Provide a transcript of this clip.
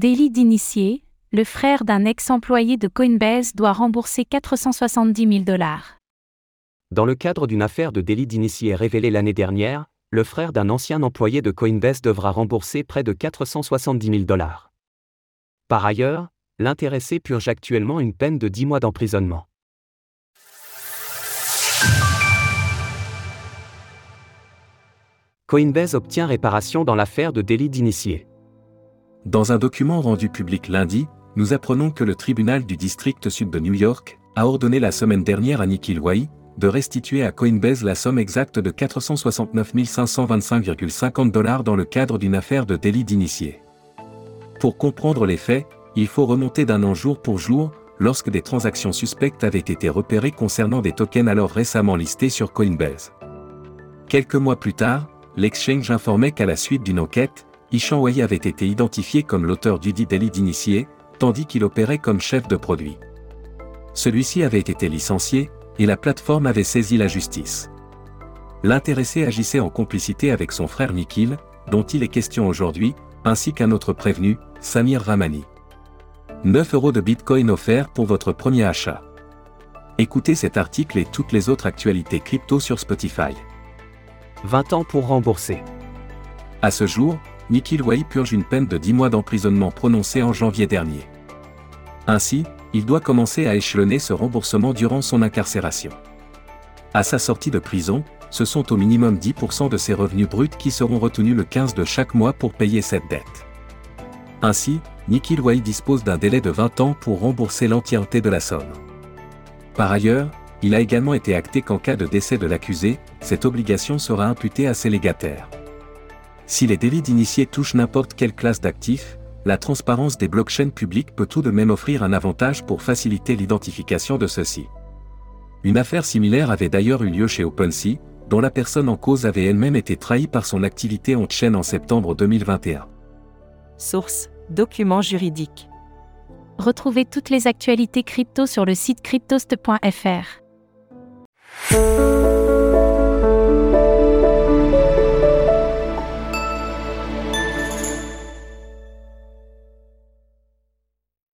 Délit d'initié, le frère d'un ex-employé de Coinbase doit rembourser 470 000 dollars. Dans le cadre d'une affaire de délit d'initié révélée l'année dernière, le frère d'un ancien employé de Coinbase devra rembourser près de 470 000 dollars. Par ailleurs, l'intéressé purge actuellement une peine de 10 mois d'emprisonnement. Coinbase obtient réparation dans l'affaire de délit d'initié. Dans un document rendu public lundi, nous apprenons que le tribunal du district sud de New York a ordonné la semaine dernière à Nikhil Wai de restituer à Coinbase la somme exacte de 469 525,50 dollars dans le cadre d'une affaire de délit d'initié. Pour comprendre les faits, il faut remonter d'un an jour pour jour, lorsque des transactions suspectes avaient été repérées concernant des tokens alors récemment listés sur Coinbase. Quelques mois plus tard, l'exchange informait qu'à la suite d'une enquête, Ishan Wei avait été identifié comme l'auteur du dit délit d'initié, tandis qu'il opérait comme chef de produit. Celui-ci avait été licencié, et la plateforme avait saisi la justice. L'intéressé agissait en complicité avec son frère Nikhil, dont il est question aujourd'hui, ainsi qu'un autre prévenu, Samir Ramani. 9 euros de Bitcoin offerts pour votre premier achat. Écoutez cet article et toutes les autres actualités crypto sur Spotify. 20 ans pour rembourser. À ce jour, Nikhil Wai purge une peine de 10 mois d'emprisonnement prononcée en janvier dernier. Ainsi, il doit commencer à échelonner ce remboursement durant son incarcération. À sa sortie de prison, ce sont au minimum 10% de ses revenus bruts qui seront retenus le 15 de chaque mois pour payer cette dette. Ainsi, Nikhil Wai dispose d'un délai de 20 ans pour rembourser l'entièreté de la somme. Par ailleurs, il a également été acté qu'en cas de décès de l'accusé, cette obligation sera imputée à ses légataires. Si les délits d'initiés touchent n'importe quelle classe d'actifs, la transparence des blockchains publiques peut tout de même offrir un avantage pour faciliter l'identification de ceux-ci. Une affaire similaire avait d'ailleurs eu lieu chez OpenSea, dont la personne en cause avait elle-même été trahie par son activité en chaîne en septembre 2021. Source Documents juridiques. Retrouvez toutes les actualités crypto sur le site cryptost.fr.